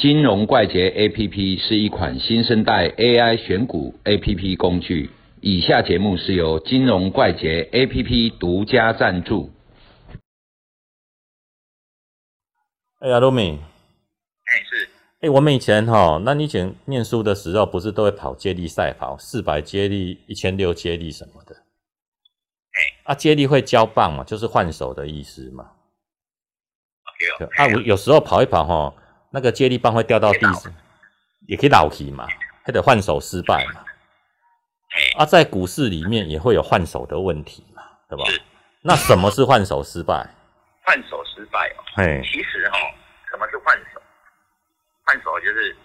金融怪杰 APP 是一款新生代 AI 选股 APP 工具。以下节目是由金融怪杰 APP 独家赞助。哎呀，罗米，哎，是，哎，我们以前哈，那你以前念书的时候，不是都会跑接力赛跑四百接力、一千六接力什么的？哎，啊，接力会交棒嘛，就是换手的意思嘛。有啊，我有时候跑一跑哈，那个接力棒会掉到地上，也可以倒起嘛，还得换手失败嘛。哎，啊，在股市里面也会有换手的问题嘛，对吧？是那什么是换手失败？换手失败哦。嘿，其实哈、什么是换手？换手就是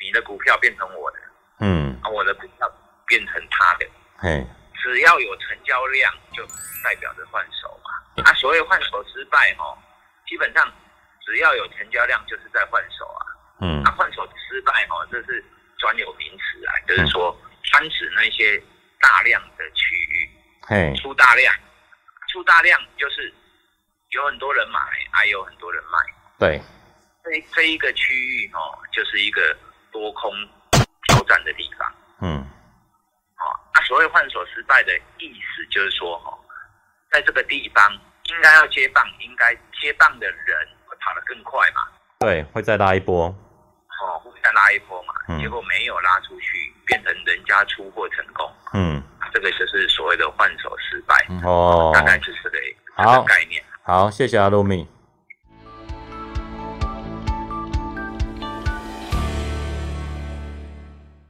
你的股票变成我的，嗯，啊，我的股票变成他的。嘿，只要有成交量，就代表着换手嘛。啊，所谓换手失败哦、基本上只要有成交量，就是在换手啊。嗯那换手失败哈、这是专有名词啊，就是说专指那些大量的区域嘿，出大量，出大量就是有很多人买，还有很多人卖。对，这这一个区域哦，就是一个多空交战的地方。嗯，哦，那所谓换手失败的意思就是说，哦，在这个地方应该要接棒，应该接棒的人会跑得更快嘛，对，会再拉一波。哦，会再拉一波嘛，嗯。结果没有拉出去，变成人家出货成功，嗯，这个就是所谓的换手失败，哦。大，概就是这个这个概念。好，谢谢阿露米。